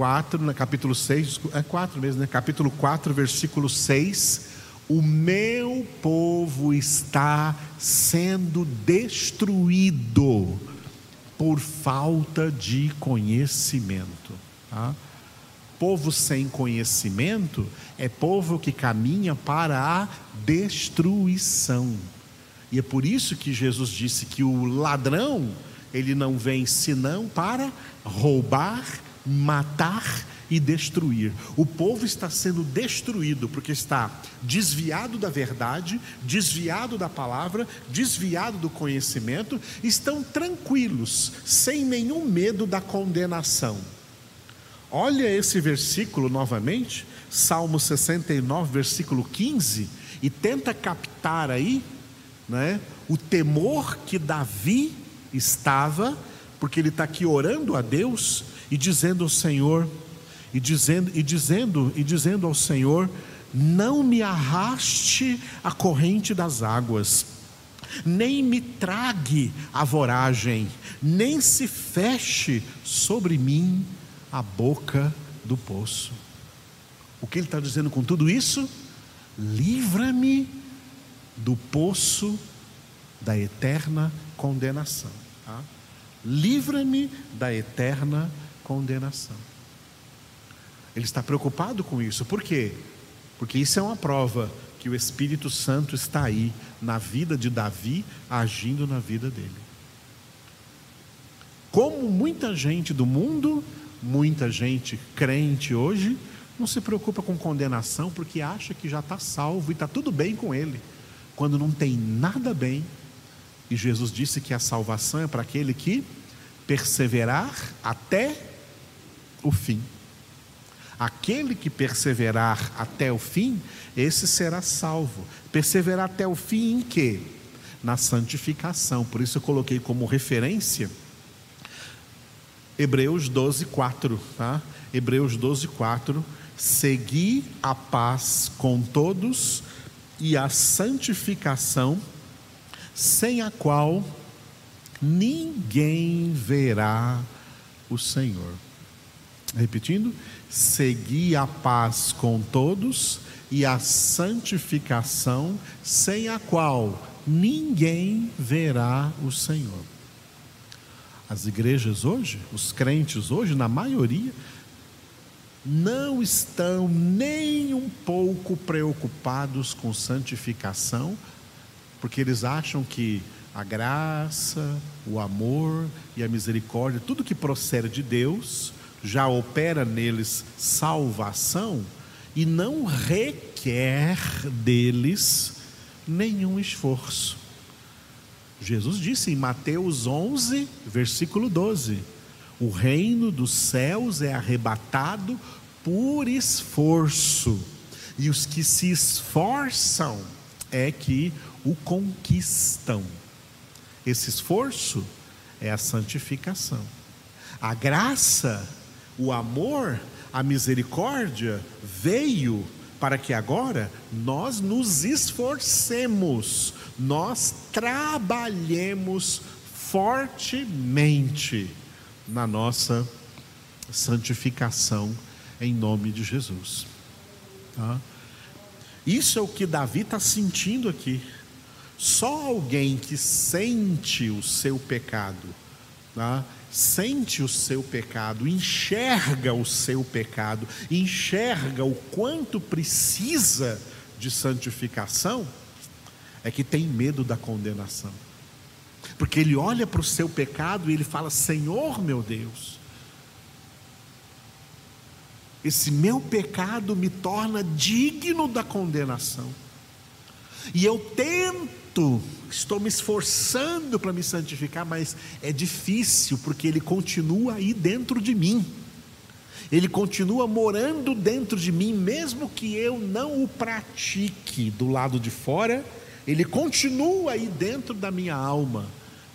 4, no capítulo 6, é 4 mesmo, né? Capítulo 4, versículo 6. O meu povo está sendo destruído por falta de conhecimento. Tá? Povo sem conhecimento é povo que caminha para a destruição. E é por isso que Jesus disse que o ladrão, ele não vem senão para roubar, matar e destruir. O povo está sendo destruído porque está desviado da verdade, desviado da palavra, desviado do conhecimento, estão tranquilos, sem nenhum medo da condenação. Olha esse versículo novamente, Salmo 69, versículo 15, e tenta captar aí né, o temor que Davi estava, porque ele está aqui orando a Deus e dizendo ao Senhor, e dizendo, e dizendo, e dizendo ao Senhor: não me arraste a corrente das águas, nem me trague a voragem, nem se feche sobre mim a boca do poço. O que ele está dizendo com tudo isso? Livra-me do poço da eterna condenação. Tá? Livra-me da eterna condenação. Ele está preocupado com isso, por quê? Porque isso é uma prova que o Espírito Santo está aí na vida de Davi, agindo na vida dele. Como muita gente do mundo Muita gente crente hoje não se preocupa com condenação porque acha que já está salvo e está tudo bem com ele, quando não tem nada bem. E Jesus disse que a salvação é para aquele que perseverar até o fim. Aquele que perseverar até o fim, esse será salvo. Perseverar até o fim em quê? Na santificação. Por isso eu coloquei como referência Hebreus 12, 4, tá? Hebreus 12, 4. Segui a paz com todos e a santificação, sem a qual ninguém verá o Senhor. Repetindo, segui a paz com todos e a santificação, sem a qual ninguém verá o Senhor. As igrejas hoje, os crentes hoje, na maioria, não estão nem um pouco preocupados com santificação, porque eles acham que a graça, o amor e a misericórdia, tudo que procede de Deus, já opera neles salvação e não requer deles nenhum esforço. Jesus disse em Mateus 11, versículo 12: O reino dos céus é arrebatado por esforço, e os que se esforçam é que o conquistam. Esse esforço é a santificação. A graça, o amor, a misericórdia veio para que agora nós nos esforcemos, nós trabalhemos fortemente na nossa santificação em nome de Jesus. Tá? Isso é o que Davi está sentindo aqui. Só alguém que sente o seu pecado, tá? Sente o seu pecado, enxerga o seu pecado, enxerga o quanto precisa de santificação, é que tem medo da condenação. Porque ele olha para o seu pecado e ele fala: Senhor meu Deus, esse meu pecado me torna digno da condenação. E eu tento, estou me esforçando para me santificar, mas é difícil, porque ele continua aí dentro de mim. Ele continua morando dentro de mim, mesmo que eu não o pratique do lado de fora, ele continua aí dentro da minha alma.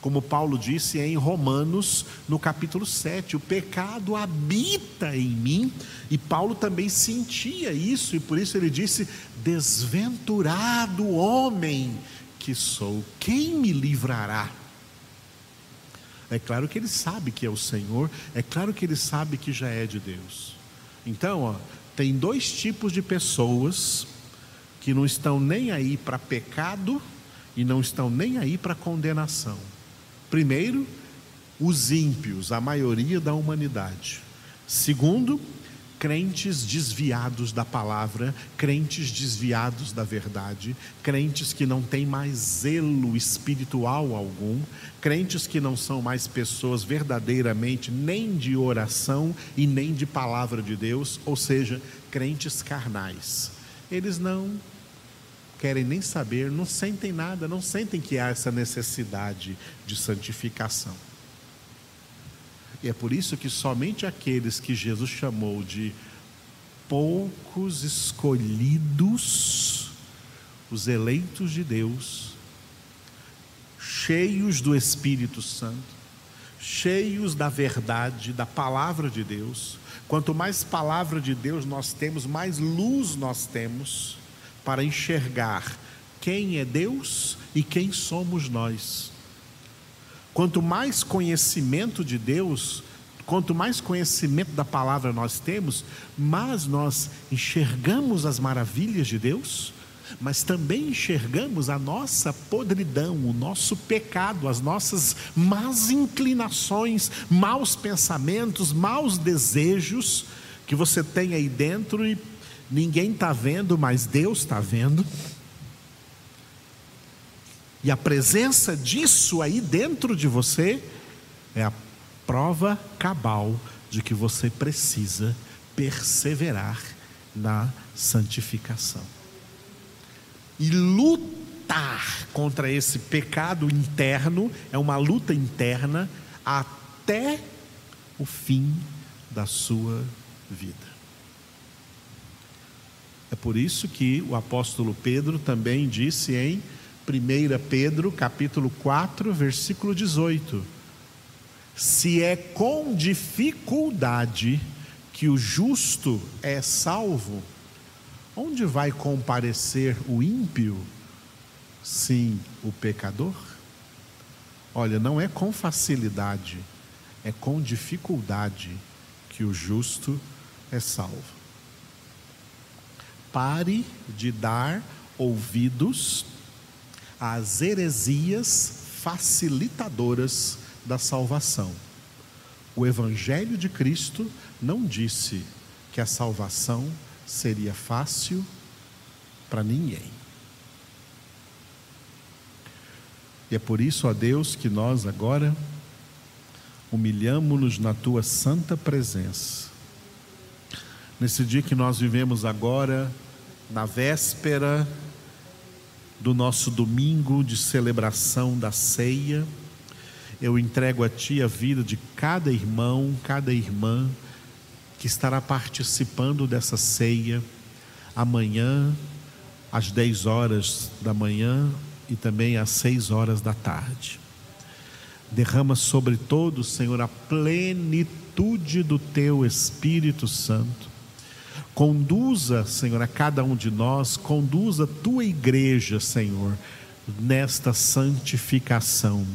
Como Paulo disse em Romanos, no capítulo 7, o pecado habita em mim, e Paulo também sentia isso, e por isso ele disse: Desventurado homem que sou, quem me livrará? É claro que ele sabe que é o Senhor, é claro que ele sabe que já é de Deus. Então, ó, tem dois tipos de pessoas que não estão nem aí para pecado e não estão nem aí para condenação. Primeiro, os ímpios, a maioria da humanidade. Segundo, crentes desviados da palavra, crentes desviados da verdade, crentes que não têm mais zelo espiritual algum, crentes que não são mais pessoas verdadeiramente nem de oração e nem de palavra de Deus, ou seja, crentes carnais. Eles não querem nem saber, não sentem nada, não sentem que há essa necessidade de santificação. E é por isso que somente aqueles que Jesus chamou de poucos escolhidos, os eleitos de Deus, cheios do Espírito Santo, cheios da verdade, da palavra de Deus. Quanto mais palavra de Deus nós temos, mais luz nós temos para enxergar quem é Deus e quem somos nós. Quanto mais conhecimento de Deus, quanto mais conhecimento da palavra nós temos, mais nós enxergamos as maravilhas de Deus, mas também enxergamos a nossa podridão, o nosso pecado, as nossas más inclinações, maus pensamentos, maus desejos que você tem aí dentro e ninguém está vendo, mas Deus está vendo. E a presença disso aí dentro de você é a prova cabal de que você precisa perseverar na santificação. E lutar contra esse pecado interno é uma luta interna até o fim da sua vida. É por isso que o apóstolo Pedro também disse em 1 Pedro, capítulo 4, versículo 18. Se é com dificuldade que o justo é salvo, onde vai comparecer o ímpio? Sim, o pecador? Olha, não é com facilidade, é com dificuldade que o justo é salvo. Pare de dar ouvidos as heresias facilitadoras da salvação. O Evangelho de Cristo não disse que a salvação seria fácil para ninguém. E é por isso, ó Deus, que nós agora humilhamos-nos na tua santa presença. Nesse dia que nós vivemos agora, na véspera do nosso domingo de celebração da ceia. Eu entrego a Ti a vida de cada irmão, cada irmã que estará participando dessa ceia amanhã, às 10 horas da manhã e também às 6 horas da tarde. Derrama sobre todos, Senhor, a plenitude do Teu Espírito Santo Conduza, Senhor, a cada um de nós, conduza a tua igreja, Senhor, nesta santificação,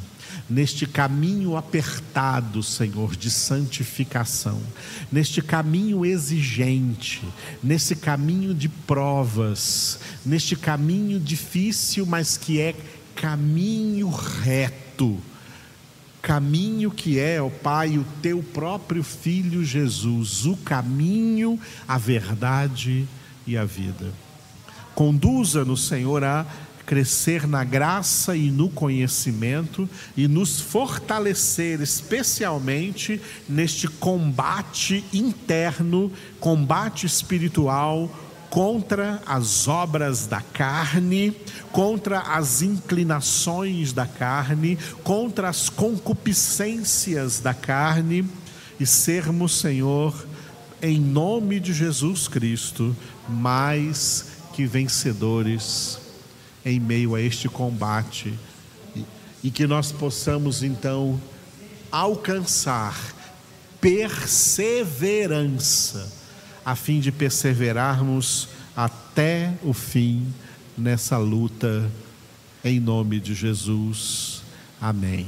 neste caminho apertado, Senhor, de santificação, neste caminho exigente, nesse caminho de provas, neste caminho difícil, mas que é caminho reto caminho que é, ó Pai, o teu próprio Filho Jesus, o caminho, a verdade e a vida. Conduza-nos, Senhor, a crescer na graça e no conhecimento e nos fortalecer especialmente neste combate interno, combate espiritual contra as obras da carne, contra as inclinações da carne, contra as concupiscências da carne e sermos, Senhor, em nome de Jesus Cristo, mais que vencedores em meio a este combate. E que nós possamos então alcançar perseverança a fim de perseverarmos até o fim nessa luta, em nome de Jesus. Amém.